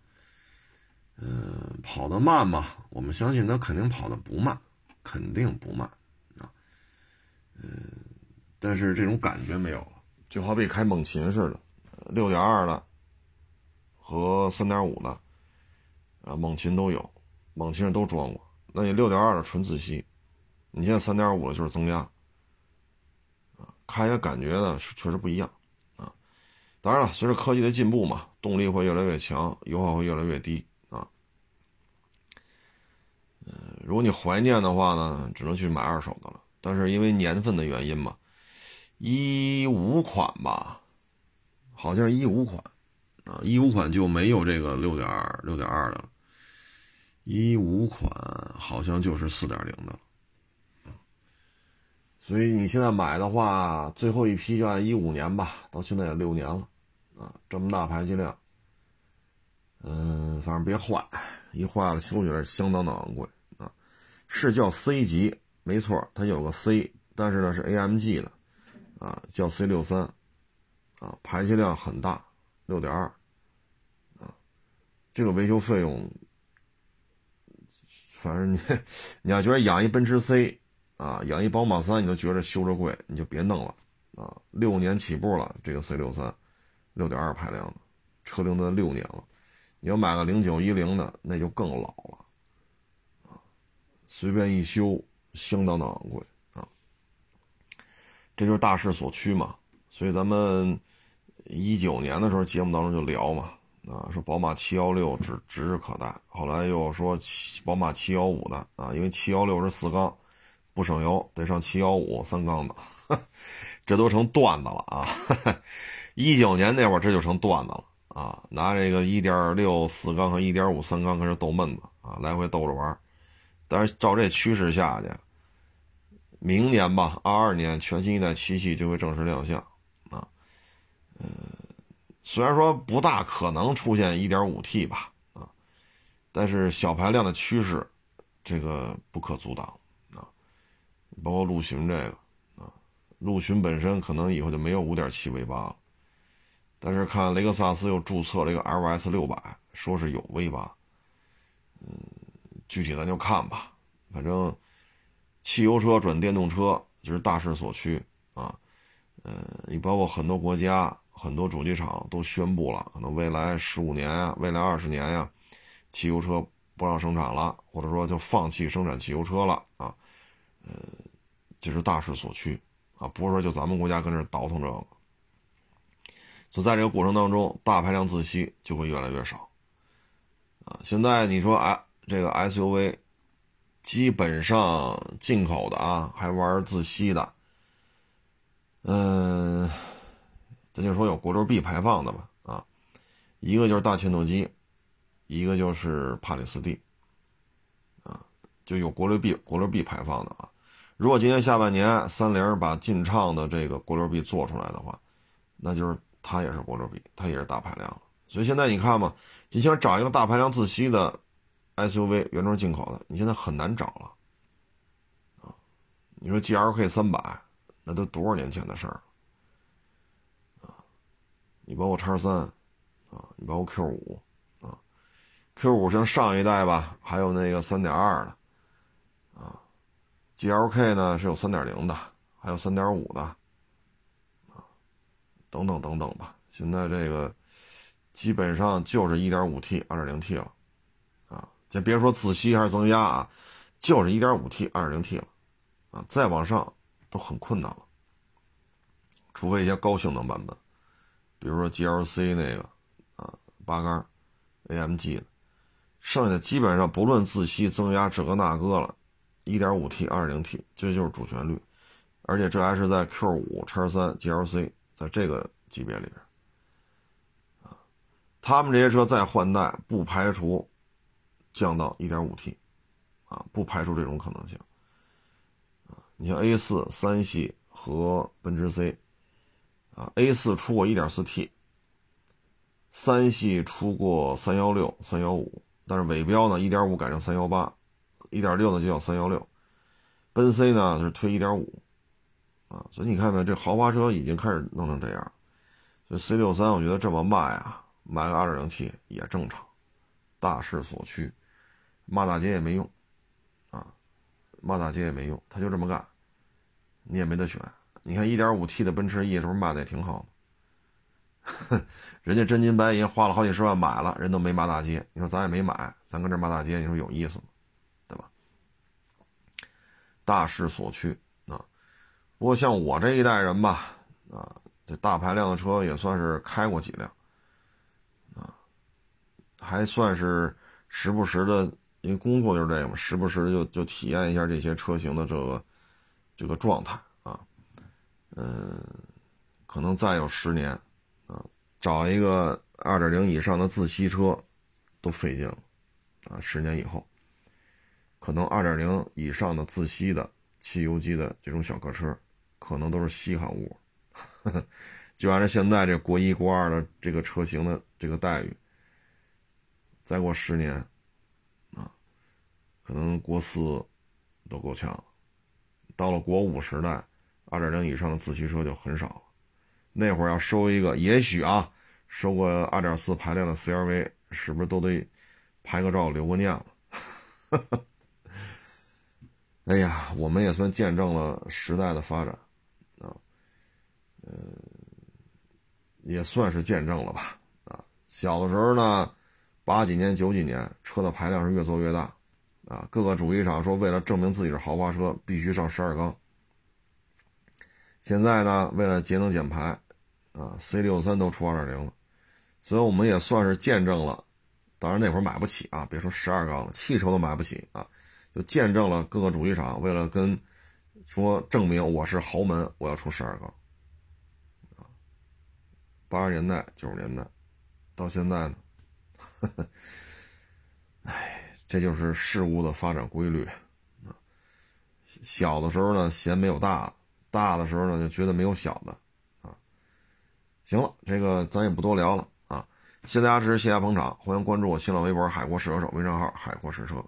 嗯，跑得慢嘛？我们相信它肯定跑得不慢，肯定不慢啊。嗯，但是这种感觉没有，就好比开猛禽似的，六点二的和三点五的啊，猛禽都有，猛禽都装过。那你六点二的纯自吸，你现在三点五的就是增压，啊，开的感觉呢确实不一样，啊，当然了，随着科技的进步嘛，动力会越来越强，油耗会越来越低，啊，嗯，如果你怀念的话呢，只能去买二手的了，但是因为年份的原因嘛，一五款吧，好像是一五款啊，一五款就没有这个六点六点二的了，一五款好像就是四点零的了。所以你现在买的话，最后一批就按一五年吧，到现在也六年了，啊，这么大排气量，嗯，反正别坏，一坏了修起来相当的昂贵啊。是叫 C 级，没错，它有个 C，但是呢是 AMG 的，啊，叫 C 六三，啊，排气量很大，六点二，啊，这个维修费用，反正你你要觉得养一奔驰 C。啊，养一宝马三你都觉着修着贵，你就别弄了啊！六年起步了，这个 C 六三，六点二排量的，车龄都六年了。你要买个零九一零的，那就更老了啊！随便一修，相当的昂贵！这就是大势所趋嘛。所以咱们一九年的时候节目当中就聊嘛，啊，说宝马七幺六指指日可待。后来又说宝马七幺五的啊，因为七幺六是四缸。不省油，得上七幺五三缸的，这都成段子了啊！一九年那会儿这就成段子了啊！拿这个一点六四缸和一点五三缸跟这逗闷子啊，来回逗着玩但是照这趋势下去，明年吧，二二年全新一代七系就会正式亮相啊。嗯，虽然说不大可能出现一点五 T 吧啊，但是小排量的趋势，这个不可阻挡。啊包括陆巡这个啊，陆巡本身可能以后就没有五点七 V 八了，但是看雷克萨斯又注册了一个 LS 六百，说是有 V 八，嗯，具体咱就看吧。反正汽油车转电动车就是大势所趋啊，呃，你包括很多国家、很多主机厂都宣布了，可能未来十五年呀、未来二十年呀，汽油车不让生产了，或者说就放弃生产汽油车了啊。呃，这是大势所趋啊，不是说就咱们国家跟这倒腾这个。所以在这个过程当中，大排量自吸就会越来越少啊。现在你说哎，这个 SUV 基本上进口的啊，还玩自吸的，嗯，咱就说有国六 B 排放的吧啊，一个就是大切诺基，一个就是帕里斯蒂，啊，就有国六 B 国六 B 排放的啊。如果今年下半年三菱把劲畅的这个国六 B 做出来的话，那就是它也是国六 B，它也是大排量所以现在你看嘛，你想找一个大排量自吸的 SUV 原装进口的，你现在很难找了啊。你说 GLK 三百，那都多少年前的事儿了啊？你包括叉三啊，你包括 Q 五啊，Q 五像上一代吧，还有那个三点二的。啊 G L K 呢是有三点零的，还有三点五的，啊，等等等等吧。现在这个基本上就是一点五 T、二点零 T 了，先别说自吸还是增压啊，就是一点五 T、二点零 T 了，啊，再往上都很困难了，除非一些高性能版本，比如说 G L C 那个啊八缸 A M G 的，剩下的基本上不论自吸、增压这个那个了。一点五 T、二点零 T，这就是主旋律，而且这还是在 Q 五、叉三、GLC 在这个级别里边啊。他们这些车再换代，不排除降到一点五 T，啊，不排除这种可能性啊。你像 A 四三系和奔驰 C，啊，A 四出过一点四 T，三系出过三幺六、三幺五，但是尾标呢，一点五改成三幺八。一点六呢就叫三幺六，奔 C 呢是推一点五，啊，所以你看看这豪华车已经开始弄成这样，所以 C 六三我觉得这么卖啊，买个二点零 T 也正常，大势所趋，骂大街也没用，啊，骂大街也没用，他就这么干，你也没得选。你看一点五 T 的奔驰 E 是不是卖的也挺好哼 人家真金白银花了好几十万买了，人都没骂大街，你说咱也没买，咱跟这骂大街，你说有意思吗？对吧大势所趋啊！不过像我这一代人吧，啊，这大排量的车也算是开过几辆，啊，还算是时不时的，因为工作就是这个嘛，时不时就就体验一下这些车型的这个这个状态啊，嗯，可能再有十年啊，找一个二点零以上的自吸车都费劲了啊！十年以后，可能二点零以上的自吸的汽油机的这种小客车，可能都是稀罕物。就按照现在这国一、国二的这个车型的这个待遇，再过十年，可能国四都够呛。到了国五时代，二点零以上的自吸车就很少了。那会儿要收一个，也许啊，收个二点四排量的 CRV，是不是都得拍个照留个念了？哎呀，我们也算见证了时代的发展啊，呃。也算是见证了吧，啊，小的时候呢，八几年、九几年，车的排量是越做越大，啊，各个主机厂说为了证明自己是豪华车，必须上十二缸。现在呢，为了节能减排，啊，C 六三都出二点零了，所以我们也算是见证了，当然那会儿买不起啊，别说十二缸了，汽车都买不起啊，就见证了各个主机厂为了跟说证明我是豪门，我要出十二缸。八十年代、九十年代，到现在呢，呵呵哎，这就是事物的发展规律啊。小的时候呢，嫌没有大；大的时候呢，就觉得没有小的啊。行了，这个咱也不多聊了啊。谢谢大家支持，谢谢捧场，欢迎关注我新浪微博“海阔试车手”微账号“海阔试车”。